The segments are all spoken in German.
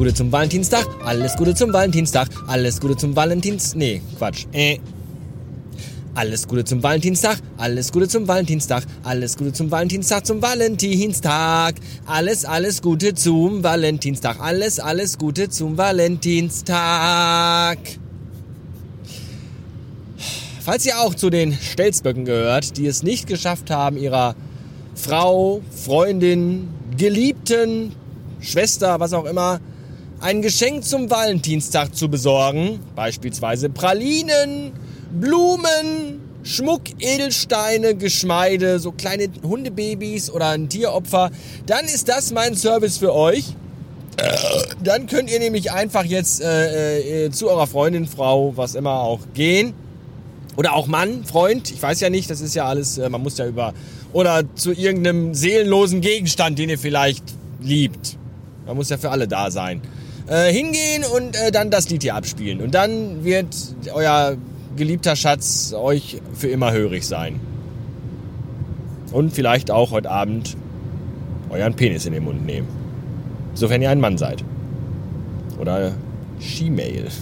Gute zum Valentinstag, alles Gute zum Valentinstag, alles Gute zum Valentins... Nee, Quatsch. Äh. Alles Gute zum Valentinstag, alles Gute zum Valentinstag, alles Gute zum Valentinstag, zum Valentinstag. Alles, alles Gute zum Valentinstag, alles, alles Gute zum Valentinstag. Falls ihr auch zu den Stelzböcken gehört, die es nicht geschafft haben, ihrer Frau, Freundin, Geliebten, Schwester, was auch immer, ein Geschenk zum Valentinstag zu besorgen, beispielsweise Pralinen, Blumen, Schmuck, Edelsteine, Geschmeide, so kleine Hundebabys oder ein Tieropfer, dann ist das mein Service für euch. Dann könnt ihr nämlich einfach jetzt äh, äh, zu eurer Freundin, Frau, was immer auch gehen. Oder auch Mann, Freund, ich weiß ja nicht, das ist ja alles, äh, man muss ja über. Oder zu irgendeinem seelenlosen Gegenstand, den ihr vielleicht liebt. Man muss ja für alle da sein. Äh, hingehen und äh, dann das Lied hier abspielen. Und dann wird euer geliebter Schatz euch für immer hörig sein. Und vielleicht auch heute Abend euren Penis in den Mund nehmen. Sofern ihr ein Mann seid. Oder She-Mail.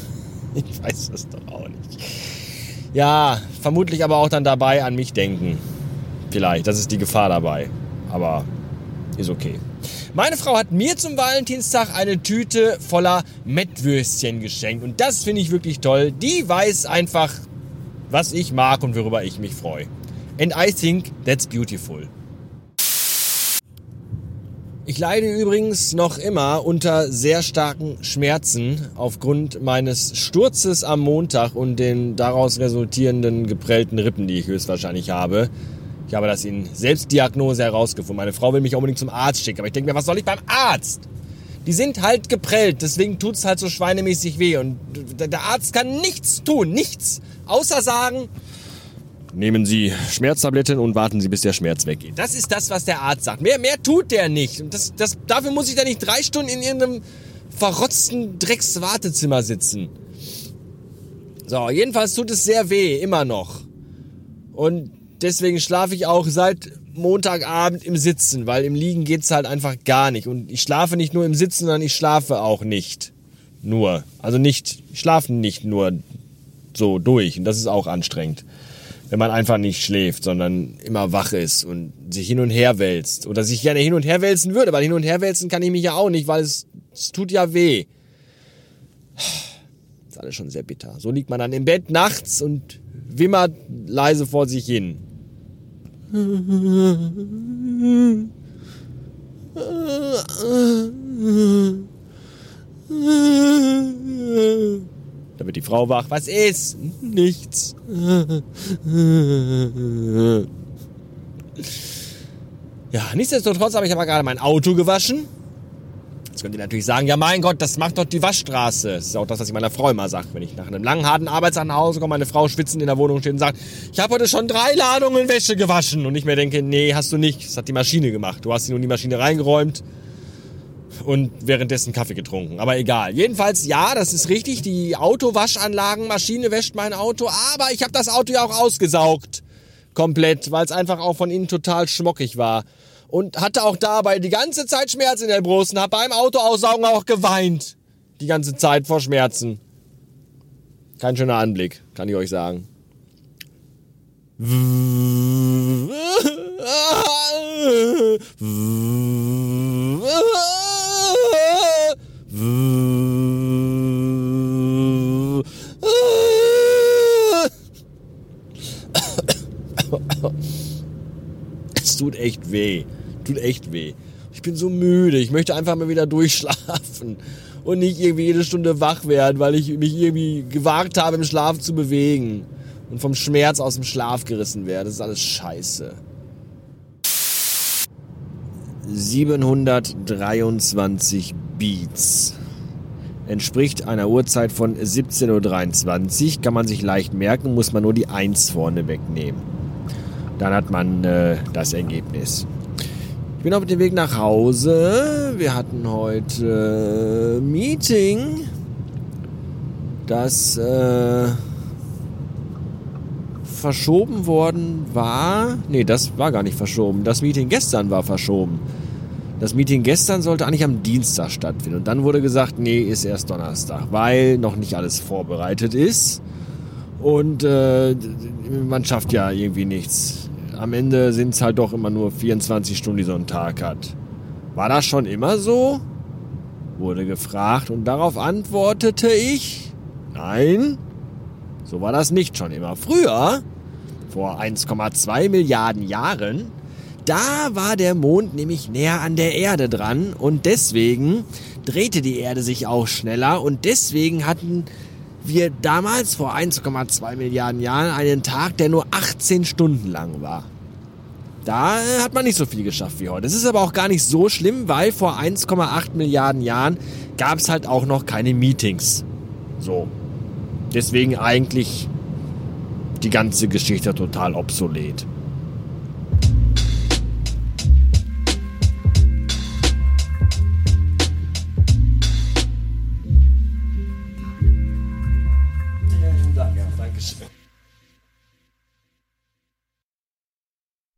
Ich weiß das doch auch nicht. Ja, vermutlich aber auch dann dabei an mich denken. Vielleicht, das ist die Gefahr dabei. Aber ist okay. Meine Frau hat mir zum Valentinstag eine Tüte voller Mettwürstchen geschenkt. Und das finde ich wirklich toll. Die weiß einfach, was ich mag und worüber ich mich freue. And I think that's beautiful. Ich leide übrigens noch immer unter sehr starken Schmerzen aufgrund meines Sturzes am Montag und den daraus resultierenden geprellten Rippen, die ich höchstwahrscheinlich habe. Ich habe das in Selbstdiagnose herausgefunden. Meine Frau will mich unbedingt zum Arzt schicken, aber ich denke mir, was soll ich beim Arzt? Die sind halt geprellt, deswegen tut's halt so schweinemäßig weh. Und der Arzt kann nichts tun, nichts. Außer sagen, nehmen Sie Schmerztabletten und warten Sie, bis der Schmerz weggeht. Das ist das, was der Arzt sagt. Mehr, mehr tut der nicht. Und das, das, dafür muss ich da nicht drei Stunden in irgendeinem verrotzten Dreckswartezimmer sitzen. So, jedenfalls tut es sehr weh, immer noch. Und deswegen schlafe ich auch seit Montagabend im Sitzen, weil im Liegen geht's halt einfach gar nicht. Und ich schlafe nicht nur im Sitzen, sondern ich schlafe auch nicht. Nur. Also nicht, ich schlafe nicht nur so durch. Und das ist auch anstrengend. Wenn man einfach nicht schläft, sondern immer wach ist und sich hin und her wälzt. Oder sich gerne hin und her wälzen würde, weil hin und her wälzen kann ich mich ja auch nicht, weil es, es tut ja weh. Das ist alles schon sehr bitter. So liegt man dann im Bett nachts und wimmert leise vor sich hin. Da wird die Frau wach. Was ist? Nichts. Ja, nichtsdestotrotz habe ich aber gerade mein Auto gewaschen. Jetzt könnt ihr natürlich sagen, ja mein Gott, das macht doch die Waschstraße. Das ist auch das, was ich meiner Frau immer sage. Wenn ich nach einem langen, harten Arbeitstag nach Hause komme, meine Frau schwitzend in der Wohnung steht und sagt, ich habe heute schon drei Ladungen Wäsche gewaschen. Und ich mir denke, nee, hast du nicht. Das hat die Maschine gemacht. Du hast sie nur in die Maschine reingeräumt und währenddessen Kaffee getrunken. Aber egal. Jedenfalls, ja, das ist richtig. Die Autowaschanlagenmaschine wäscht mein Auto. Aber ich habe das Auto ja auch ausgesaugt. Komplett, weil es einfach auch von innen total schmockig war. Und hatte auch dabei die ganze Zeit Schmerz in der Brust und habe beim Autoaussaugen auch geweint. Die ganze Zeit vor Schmerzen. Kein schöner Anblick, kann ich euch sagen. Es tut echt weh. Tut echt weh. Ich bin so müde. Ich möchte einfach mal wieder durchschlafen und nicht irgendwie jede Stunde wach werden, weil ich mich irgendwie gewagt habe, im Schlaf zu bewegen und vom Schmerz aus dem Schlaf gerissen werde. Das ist alles scheiße. 723 Beats. Entspricht einer Uhrzeit von 17.23 Uhr. Kann man sich leicht merken, muss man nur die 1 vorne wegnehmen. Dann hat man äh, das Ergebnis. Ich bin auf dem Weg nach Hause. Wir hatten heute äh, Meeting, das äh, verschoben worden war. Nee, das war gar nicht verschoben. Das Meeting gestern war verschoben. Das Meeting gestern sollte eigentlich am Dienstag stattfinden. Und dann wurde gesagt, nee, ist erst Donnerstag, weil noch nicht alles vorbereitet ist. Und äh, man schafft ja irgendwie nichts. Am Ende sind es halt doch immer nur 24 Stunden, die so ein Tag hat. War das schon immer so? Wurde gefragt und darauf antwortete ich, nein, so war das nicht schon immer. Früher, vor 1,2 Milliarden Jahren, da war der Mond nämlich näher an der Erde dran und deswegen drehte die Erde sich auch schneller und deswegen hatten wir damals vor 1,2 Milliarden Jahren einen Tag, der nur 18 Stunden lang war. Da hat man nicht so viel geschafft wie heute. Das ist aber auch gar nicht so schlimm, weil vor 1,8 Milliarden Jahren gab es halt auch noch keine Meetings. So. Deswegen eigentlich die ganze Geschichte total obsolet.